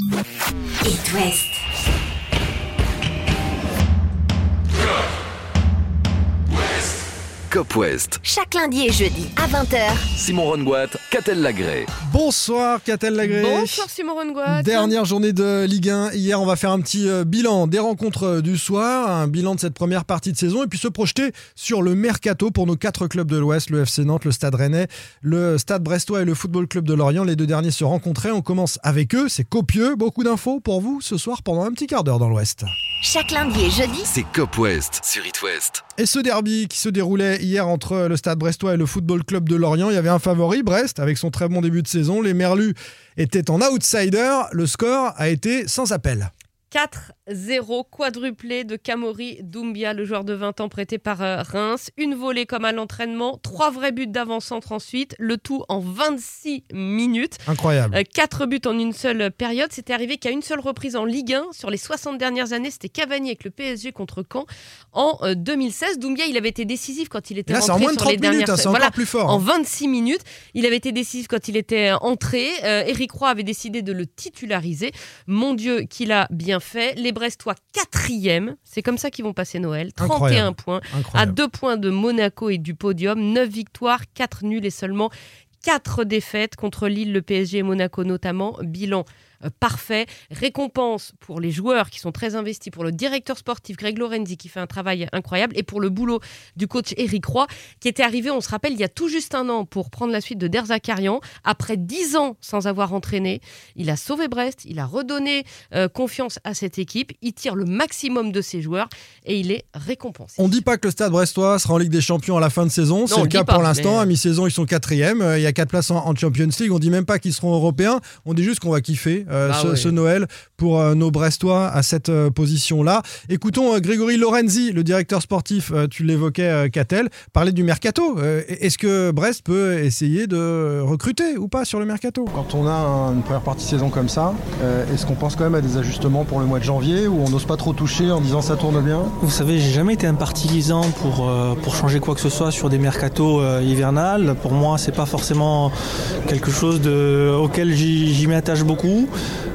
It West. Cop West. Chaque lundi et jeudi à 20h. Simon Rongoat, Catel Lagré. Bonsoir Catel Lagré. Bonsoir Simon Rongoat. Dernière journée de Ligue 1. Hier, on va faire un petit euh, bilan des rencontres euh, du soir, un bilan de cette première partie de saison et puis se projeter sur le mercato pour nos quatre clubs de l'Ouest, le FC Nantes, le Stade Rennais, le Stade Brestois et le Football Club de Lorient. Les deux derniers se rencontraient. On commence avec eux. C'est copieux. Beaucoup d'infos pour vous ce soir pendant un petit quart d'heure dans l'Ouest. Chaque lundi et jeudi. C'est Cop West sur It West. Et ce derby qui se déroulait hier entre le Stade Brestois et le Football Club de Lorient, il y avait un favori, Brest, avec son très bon début de saison. Les Merlus étaient en outsider. Le score a été sans appel. 4-0 quadruplé de Kamori Doumbia, le joueur de 20 ans prêté par euh, Reims. Une volée comme à l'entraînement, trois vrais buts d'avant-centre ensuite, le tout en 26 minutes. Incroyable. Euh, Quatre buts en une seule période. C'était arrivé qu'à une seule reprise en Ligue 1 sur les 60 dernières années. C'était Cavani avec le PSG contre Caen en euh, 2016. Doumbia, il avait été décisif quand il était là, c'est en rentré moins de sur les 30 minutes, dernières hein, c'est Voilà. encore plus fort. En hein. 26 minutes, il avait été décisif quand il était entré. Euh, Éric Roy avait décidé de le titulariser. Mon Dieu, qu'il a bien fait. Les Brestois quatrième. C'est comme ça qu'ils vont passer Noël. 31 Incroyable. points. À deux points de Monaco et du podium. 9 victoires, 4 nuls et seulement 4 défaites contre Lille, le PSG et Monaco notamment. Bilan parfait. Récompense pour les joueurs qui sont très investis, pour le directeur sportif Greg Lorenzi qui fait un travail incroyable et pour le boulot du coach Eric Roy qui était arrivé, on se rappelle, il y a tout juste un an pour prendre la suite de Derzakarian. Après 10 ans sans avoir entraîné, il a sauvé Brest, il a redonné euh, confiance à cette équipe, il tire le maximum de ses joueurs et il est récompensé. On dit pas que le Stade Brestois sera en Ligue des Champions à la fin de saison. C'est le cas pas, pour l'instant. mais- À mi-saison, ils sont quatrième. Euh, Il y a quatre places en, en Champions League. On dit même pas qu'ils seront européens. On dit juste qu'on va kiffer euh, Bah ce, ouais. ce Noël pour euh, nos Brestois à cette euh, position-là. Écoutons euh, Grégory Lorenzi, le directeur sportif, euh, tu l'évoquais, euh, Catel, parler du mercato. Euh, Est-ce que Brest peut essayer de recruter ou pas sur le mercato? Quand on a un- une première partie de saison comme ça, euh, est-ce qu'on pense quand même à des ajustements pour le mois de janvier ou on n'ose pas trop toucher en disant ça tourne bien? Vous savez, j'ai jamais été un partisan pour, euh, pour changer quoi que ce soit sur des mercatos euh, hivernales. Pour moi, c'est pas forcément quelque chose de, auquel j'y j'y m'attache beaucoup.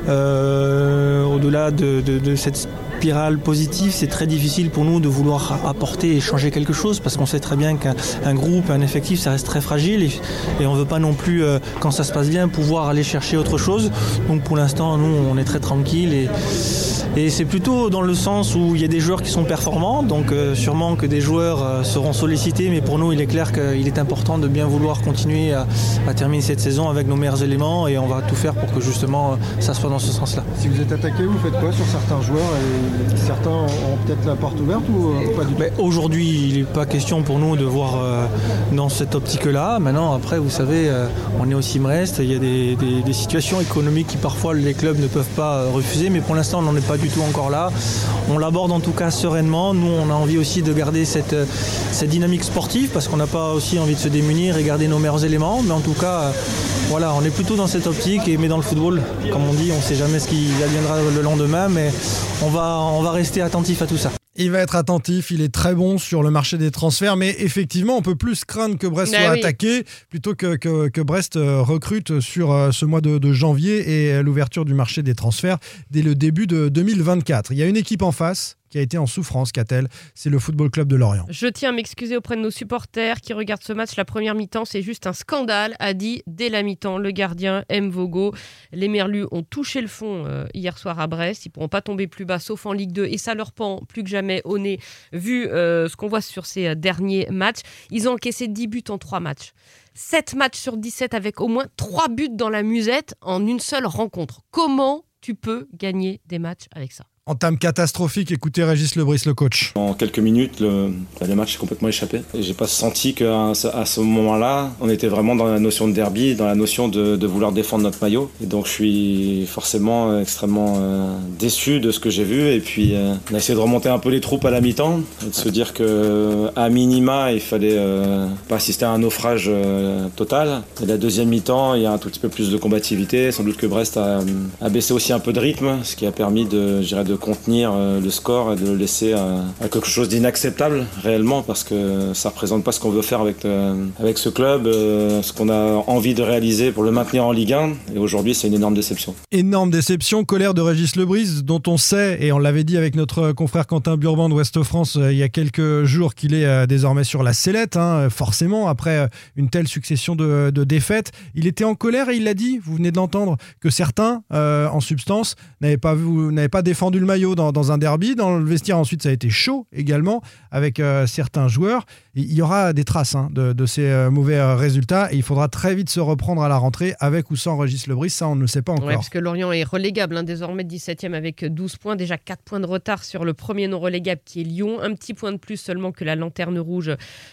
Euh, Au-delà de, cette spirale positive, c'est très difficile pour nous de vouloir apporter et changer quelque chose parce qu'on sait très bien qu'un un groupe, un effectif, ça reste très fragile et, on veut pas non plus, euh, quand ça se passe bien, pouvoir aller chercher autre chose. Donc pour l'instant, nous, on est très tranquille et, et c'est plutôt dans le sens où il y a des joueurs qui sont performants, donc euh, sûrement que des joueurs euh, seront sollicités, mais pour nous, il est clair qu'il est important de bien vouloir continuer à, à terminer cette saison avec nos meilleurs éléments et on va tout faire pour que justement euh, ça soit dans ce sens-là. Si vous êtes attaqué, vous faites quoi sur certains joueurs et certains ont peut-être la porte ouverte ou pas du tout? Aujourd'hui, il n'est pas question pour nous de voir dans cette optique-là. Maintenant, après, vous savez, on est aussi Brest, il y a des, des- des situations économiques qui parfois les clubs ne peuvent pas refuser, mais pour l'instant, on n'en est pas du tout encore là. On l'aborde en tout cas sereinement. Nous, on a envie aussi de garder cette, cette dynamique sportive parce qu'on n'a pas aussi envie de se démunir et garder nos meilleurs éléments. Mais en tout cas, voilà, on est plutôt dans cette optique. Et, mais dans le football, comme on dit, on ne sait jamais ce qui adviendra le lendemain, mais on va, on va rester attentif à tout ça. Il va être attentif, il est très bon sur le marché des transferts, mais effectivement, on peut plus craindre que Brest Mais soit oui. attaqué plutôt que, que, que Brest euh, recrute sur euh, ce mois de, de janvier et euh, l'ouverture du marché des transferts dès le début de 2024. Il y a une équipe en face qui a été en souffrance, qu'a-t-elle C'est le Football Club de Lorient. Je tiens à m'excuser auprès de nos supporters qui regardent ce match. La première mi-temps, c'est juste un scandale, a dit dès la mi-temps le gardien M. Vogo. Les Merlus ont touché le fond euh, hier soir à Brest. Ils pourront pas tomber plus bas, sauf en Ligue 2. Et ça leur pend plus que jamais au nez, vu euh, ce qu'on voit sur ces euh, derniers matchs. Ils ont encaissé 10 buts en 3 matchs. 7 matchs sur 17 avec au moins 3 buts dans la musette en une seule rencontre. Comment tu peux gagner des matchs avec ça? Entame catastrophique, écoutez Régis Lebris, le coach. En quelques minutes, le, match est complètement échappé. J'ai pas senti qu'à ce- à ce moment-là, on était vraiment dans la notion de derby, dans la notion de, vouloir défendre notre maillot. Et donc je suis forcément euh, extrêmement euh, déçu de ce que j'ai vu. Et puis euh, on a essayé de remonter un peu les troupes à la mi-temps et de se dire que à minima, il fallait pas assister à un naufrage total. Et la deuxième mi-temps, il y a un tout petit peu plus de combativité. Sans doute que Brest a, baissé aussi un peu de rythme, ce qui a permis de, de de contenir euh, le score et de le laisser à, quelque chose d'inacceptable réellement parce que ça représente pas ce qu'on veut faire avec, euh, avec ce club, euh, ce qu'on a envie de réaliser pour le maintenir en Ligue 1. Et aujourd'hui, c'est une énorme déception. Énorme déception, colère de Régis Lebris, dont on sait, et on l'avait dit avec notre confrère Quentin Burban de Ouest France il y a quelques jours, qu'il est désormais sur la sellette, hein, forcément, après une telle succession de, défaites. Il était en colère et il l'a dit, vous venez de l'entendre, que certains, en substance, n'avaient pas, vu- pas défendu le maillot dans, dans un derby. Dans le vestiaire, ensuite, ça a été chaud également avec euh, certains joueurs. Il y aura des traces hein, de, de ces euh, mauvais euh, résultats et il faudra très vite se reprendre à la rentrée avec ou sans Régis Lebris. Ça, on ne le sait pas encore. Ouais, parce que Lorient est relégable, hein, désormais 17e avec 12 points, déjà 4 points de retard sur le premier non relégable qui est Lyon, un petit point de plus seulement que la lanterne rouge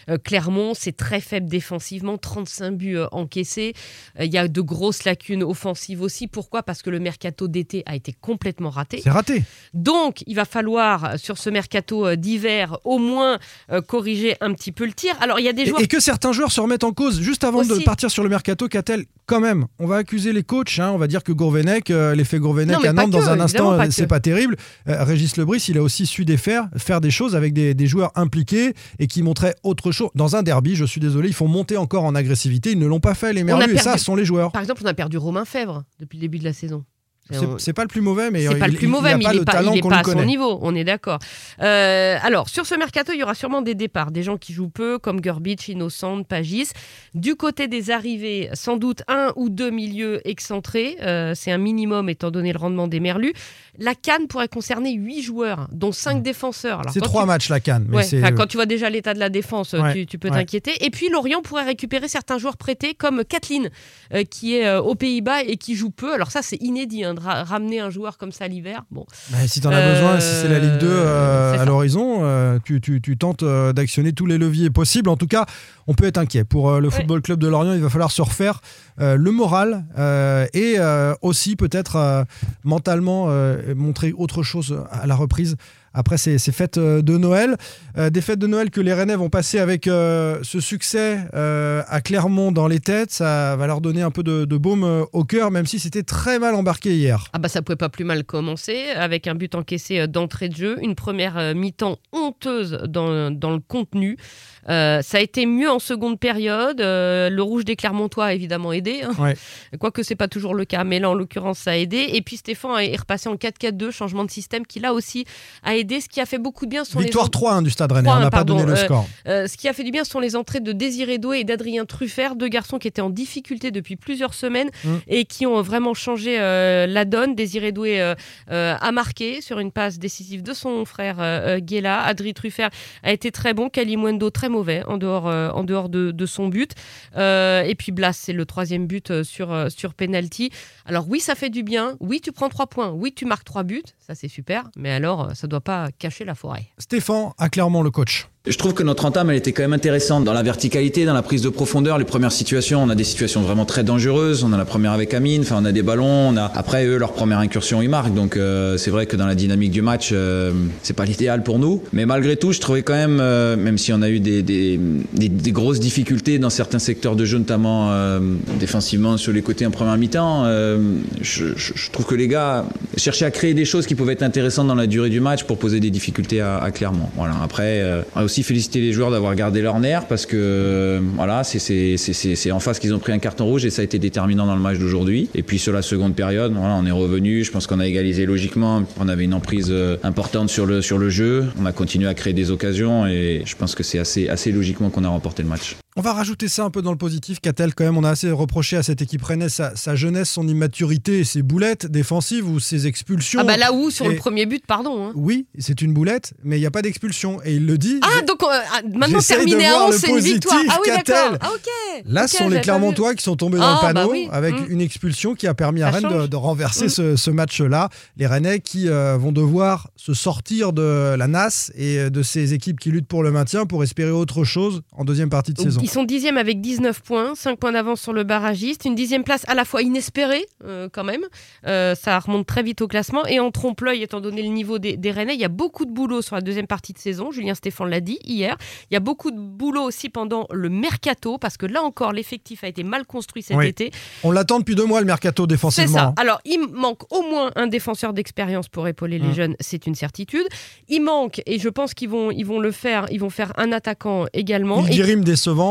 euh, Clermont, c'est très faible défensivement, 35 buts euh, encaissés, Euh, il y a de grosses lacunes offensives aussi, pourquoi? Parce que le mercato d'été a été complètement raté. C'est raté. Donc, il va falloir, sur ce mercato d'hiver, au moins corriger un petit peu le tir. Alors, il y a des Et, joueurs et que certains joueurs se remettent en cause. Juste avant de partir sur le mercato, qu'a-t-elle quand même On va accuser les coachs. hein, on va dire que Gourvenec, euh, l'effet Gourvenec à Nantes, que, dans un instant, euh, c'est pas terrible. Euh, Régis Lebris, il a aussi su défaire, faire des choses avec des, des joueurs impliqués et qui montraient autre chose. Dans un derby, je suis désolé, ils font monter encore en agressivité. Ils ne l'ont pas fait, les merlus, et ça, ce sont les joueurs. Par exemple, on a perdu Romain Fèvre depuis le début de la saison. C'est- pas le plus mauvais, mais C'est euh, pas il, le plus mauvais, mais pas il le n'est pas, il à son niveau, on est d'accord. Euh, alors, sur ce mercato, il y aura sûrement des départs, des gens qui jouent peu, comme Gurbic, Innocent, Pagis. Du côté des arrivées, sans doute un ou deux milieux excentrés, euh, c'est un minimum étant donné le rendement des Merlus. La Cannes pourrait concerner huit joueurs, dont cinq défenseurs. C'est trois tu- matchs la canne. mais Ouais, quand tu vois déjà l'état de la défense, Ouais, tu, tu peux ouais. t'inquiéter. Et puis Lorient pourrait récupérer certains joueurs prêtés comme Kathleen, euh, qui est euh, aux Pays-Bas et qui joue peu. Alors ça, c'est inédit, hein, ra- ramener un joueur comme ça l'hiver. Bon, Bah, si t'en as Euh, besoin, si c'est la Ligue 2 euh, c'est à l'horizon, euh, tu, tu- tu tentes euh, d'actionner tous les leviers possibles. En tout cas, on peut être inquiet. Pour euh, le Ouais. Football Club de Lorient, il va falloir se refaire euh, le moral euh, et euh, aussi peut-être euh, mentalement euh, montrer autre chose à la reprise. Après ces, ces fêtes euh, de Noël, Euh, des fêtes de Noël que les Rennais vont passer avec euh, ce succès euh, à Clermont dans les têtes, ça va leur donner un peu de, de baume au cœur, même si c'était très mal embarqué hier. Ah bah ça pouvait pas plus mal commencer avec un but encaissé d'entrée de jeu, une première mi-temps honteuse dans, dans le contenu. Ça a été mieux en seconde période. Le rouge des Clermontois a évidemment aidé, hein. Ouais. quoique c'est pas toujours le cas, mais là en l'occurrence ça a aidé. Et puis Stéphane est repassé en 4-4-2, changement de système qui là aussi a aidé. Ce qui a fait beaucoup de bien sont Victoire les 3-1 du Stade Rennais, 3-1, on n'a pas pardon, donné le score. euh, ce qui a fait du bien, sont les entrées de Désiré Doué et d'Adrien Truffert, deux garçons qui étaient en difficulté depuis plusieurs semaines Mm. et qui ont vraiment changé euh, la donne. Désiré Doué euh, euh, a marqué sur une passe décisive de son frère Guéla. Adrien Truffert a été très bon. Kalimundo très mauvais en dehors, en dehors de, de son but. Et puis Blas, c'est le troisième but sur, sur penalty. Alors oui, ça fait du bien. Oui, tu prends trois points. Oui, tu marques trois buts. Ça, c'est super. Mais alors, ça doit pas cacher la forêt. Stéphane a clairement le coach. Je trouve que notre entame, elle était quand même intéressante dans la verticalité, dans la prise de profondeur. Les premières situations, on a des situations vraiment très dangereuses. On a la première avec Amine, enfin on a des ballons. Après eux leur première incursion, ils marquent. Donc euh, c'est vrai que dans la dynamique du match, euh, c'est pas l'idéal pour nous. Mais malgré tout, je trouvais quand même, euh, même si on a eu des, grosses difficultés dans certains secteurs de jeu, notamment euh, défensivement sur les côtés en première mi-temps, je, trouve que les gars cherchaient à créer des choses qui pouvaient être intéressantes dans la durée du match pour poser des difficultés à, à Clermont. Voilà. Après, aussi félicité les joueurs d'avoir gardé leur nerf parce que euh, voilà, c'est en face qu'ils ont pris un carton rouge et ça a été déterminant dans le match d'aujourd'hui. Et puis sur la seconde période, on est revenu. Je pense qu'on a égalisé logiquement. On avait une emprise euh, importante sur le jeu. On a continué à créer des occasions et je pense que c'est assez logiquement qu'on a remporté le match. On va rajouter ça un peu dans le positif. Qu'a-t-elle quand même On a assez reproché à cette équipe rennaise sa, sa jeunesse, son immaturité et ses boulettes défensives ou ses expulsions. Ah bah là où, sur le premier but, pardon. hein. Oui, c'est une boulette, mais il n'y a pas d'expulsion. Et il le dit. Ah, donc euh, ah, maintenant terminé à voir 11, le c'est une victoire. Ah oui, d'accord. Ah. Là, ce sont les Clermontois qui sont tombés dans Ah, le panneau bah oui. avec Mm. une expulsion qui a permis à Ça Rennes de, renverser Mm. ce, ce match-là. Les Rennais qui euh, vont devoir se sortir de la NAS et de ces équipes qui luttent pour le maintien pour espérer autre chose en deuxième partie de saison. Ils sont dixièmes avec 19 points, 5 points d'avance sur le barragiste. Une dixième place à la fois inespérée, euh, quand même. Euh, ça remonte très vite au classement. Et en trompe-l'œil, étant donné le niveau des, des Rennais, il y a beaucoup de boulot sur la deuxième partie de saison. Julien Stéphane l'a dit hier. Il y a beaucoup de boulot aussi pendant le mercato, parce que là encore, l'effectif a été mal construit cet Oui. été. On l'attend depuis deux mois le mercato C'est défensivement. ça. Alors, il manque au moins un défenseur d'expérience pour épauler les Mm. jeunes, c'est une certitude. Il manque, et je pense qu'ils vont, ils vont le faire, ils vont faire un attaquant également. Et- Ildirim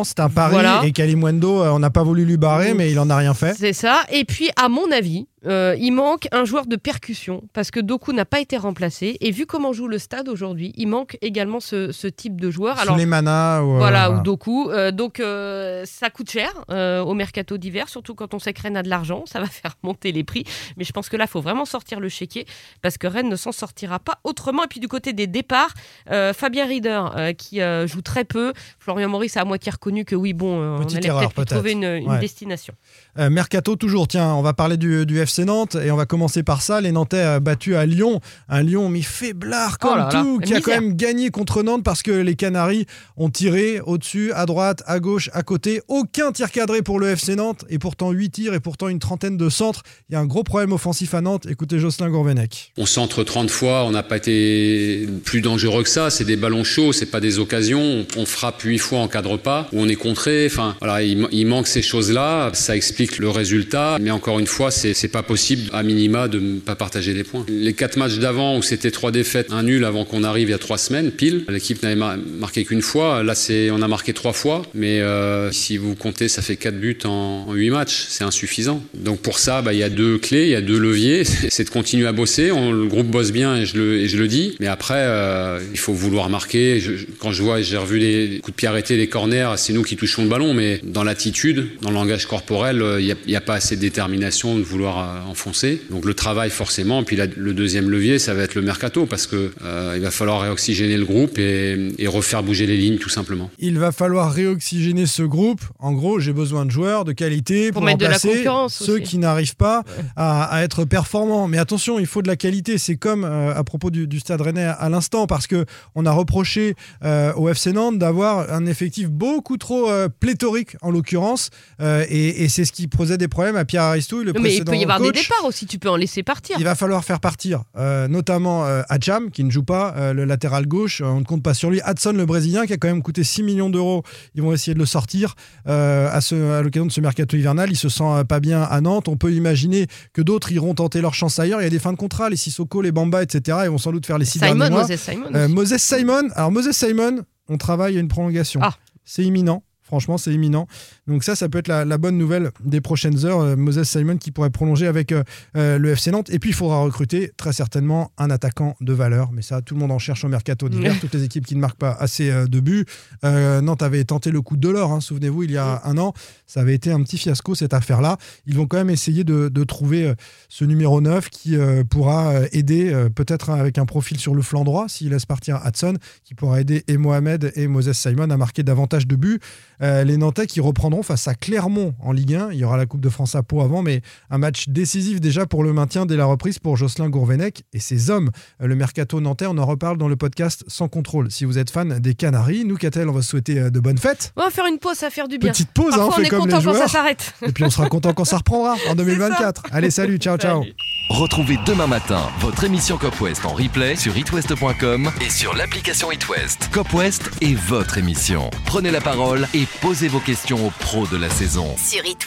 c'est un pari. Voilà. Et Kalimwendo, euh, on n'a pas voulu lui barrer, mais il en a rien fait. C'est ça. Et puis, à mon avis, euh, il manque un joueur de percussion parce que Doku n'a pas été remplacé. Et vu comment joue le stade aujourd'hui, il manque également ce, ce type de joueur. Alors, Sulemana ou, euh, voilà, ou Doku. Euh, donc, euh, ça coûte cher au mercato d'hiver, surtout quand on sait que Rennes a de l'argent. Ça va faire monter les prix. Mais je pense que là, il faut vraiment sortir le chéquier parce que Rennes ne s'en sortira pas autrement. Et puis, du côté des départs, Fabien Rieder, qui joue très peu. Florian Maurice a à moitié reconnu que oui, bon, on allait peut-être peut-être. trouver une, une Ouais. destination. Euh, Mercato toujours, tiens, on va parler du, du FC Nantes et on va commencer par ça. Les Nantais euh, battus à Lyon, un Lyon mais faiblard comme Oh là là, tout, qui a misère. quand même gagné contre Nantes parce que les Canaries ont tiré au-dessus, à droite, à gauche, à côté. Aucun tir cadré pour le FC Nantes et pourtant 8 tirs et pourtant une trentaine de centres. Il y a un gros problème offensif à Nantes. Écoutez Jocelyn Gourvenec. On centre 30 fois, on n'a pas été plus dangereux que ça. C'est des ballons chauds, c'est pas des occasions. On, on frappe 8 fois en cadre pas, ou on est contré. Enfin, voilà, il, il manque ces choses-là. Ça explique le résultat. Mais encore une fois, c'est pas possible, à minima, de ne pas partager des points. Les quatre matchs d'avant, où c'était trois défaites, un nul avant qu'on arrive il y a trois semaines, pile. L'équipe n'avait mar- marqué qu'une fois. Là, c'est, on a marqué trois fois. Mais euh, si vous comptez, ça fait quatre buts en, en huit matchs. C'est insuffisant. Donc pour ça, bah, il y a deux clés, il y a deux leviers. C'est de continuer à bosser. Le groupe bosse bien et je le, dis. Mais après, euh, il faut vouloir marquer. Quand je vois, j'ai revu les coups de pied arrêtés, les corners, c'est nous qui touchons le ballon. Mais dans l'attitude, dans le langage corporel, il n'y a, il y a pas assez de détermination de vouloir euh, enfoncer. Donc le travail forcément. Puis la- le deuxième levier, ça va être le mercato parce que euh, il va falloir réoxygéner le groupe et, et refaire bouger les lignes tout simplement. Il va falloir réoxygéner ce groupe. En gros, j'ai besoin de joueurs de qualité pour, Pour mettre de la remplacer concurrence ceux aussi. qui n'arrivent pas à, à être performants. Mais attention, il faut de la qualité. C'est comme euh, à propos du, du Stade Rennais à l'instant, parce que on a reproché euh, au FC Nantes d'avoir un effectif beaucoup trop euh, pléthorique en l'occurrence, Euh, et, et c'est ce qui posait des problèmes à Pierre Aristouille, le Non, mais il peut y avoir des départs aussi, tu peux en laisser partir. Il va falloir faire partir, euh, notamment euh, qui ne joue pas, euh, le latéral gauche. Euh, on ne compte pas sur lui. Hudson, le Brésilien, qui a quand même coûté 6 millions d'euros. Ils vont essayer de le sortir à, ce- à l'occasion de ce mercato hivernal. Il se sent pas bien à Nantes. On peut imaginer que d'autres iront tenter leur chance ailleurs. Il y a des fins de contrat, les Sissoko, les Bamba, etc. Ils vont sans doute faire les six Simon, derniers mois. Moses Simon. Moses Simon. Alors, Moses Simon, on travaille à une prolongation. Ah. C'est imminent. Franchement, c'est imminent. Donc ça, ça peut être la, la bonne nouvelle des prochaines heures. Euh, Moses Simon qui pourrait prolonger avec euh, euh, le FC Nantes. Et puis, il faudra recruter très certainement un attaquant de valeur. Mais ça, tout le monde en cherche au mercato d'hiver. Toutes les équipes qui ne marquent pas assez euh, de buts. Nantes avait tenté le coup de l'or, hein, souvenez-vous, il y a un an. Ça avait été un petit fiasco, cette affaire-là. Ils vont quand même essayer de, de trouver ce numéro 9 qui pourra aider, peut-être avec un profil sur le flanc droit, s'il laisse partir Hudson, qui pourra aider et Mohamed et Moses Simon à marquer davantage de buts. Euh, les Nantais qui reprendront face à Clermont en Ligue 1. Il y aura la Coupe de France à Pau avant, mais un match décisif déjà pour le maintien dès la reprise pour Jocelyn Gourvenec et ses hommes. Euh, Le mercato nantais, on en reparle dans le podcast Sans contrôle. Si vous êtes fan des Canaries, nous, Catel, on va se souhaiter euh, de bonnes fêtes. On va faire une pause, ça va faire du bien. Petite pause, hein, Parfois, on on, fait est comme content les quand ça joueurs. s'arrête. Et puis on sera content quand ça reprendra en 2024. Allez, salut, ciao, ciao. Salut. Retrouvez demain matin votre émission Cop West en replay sur itwest.com et sur l'application itwest. Cop West est votre émission. Prenez la parole et posez vos questions aux pros de la saison. Sur It.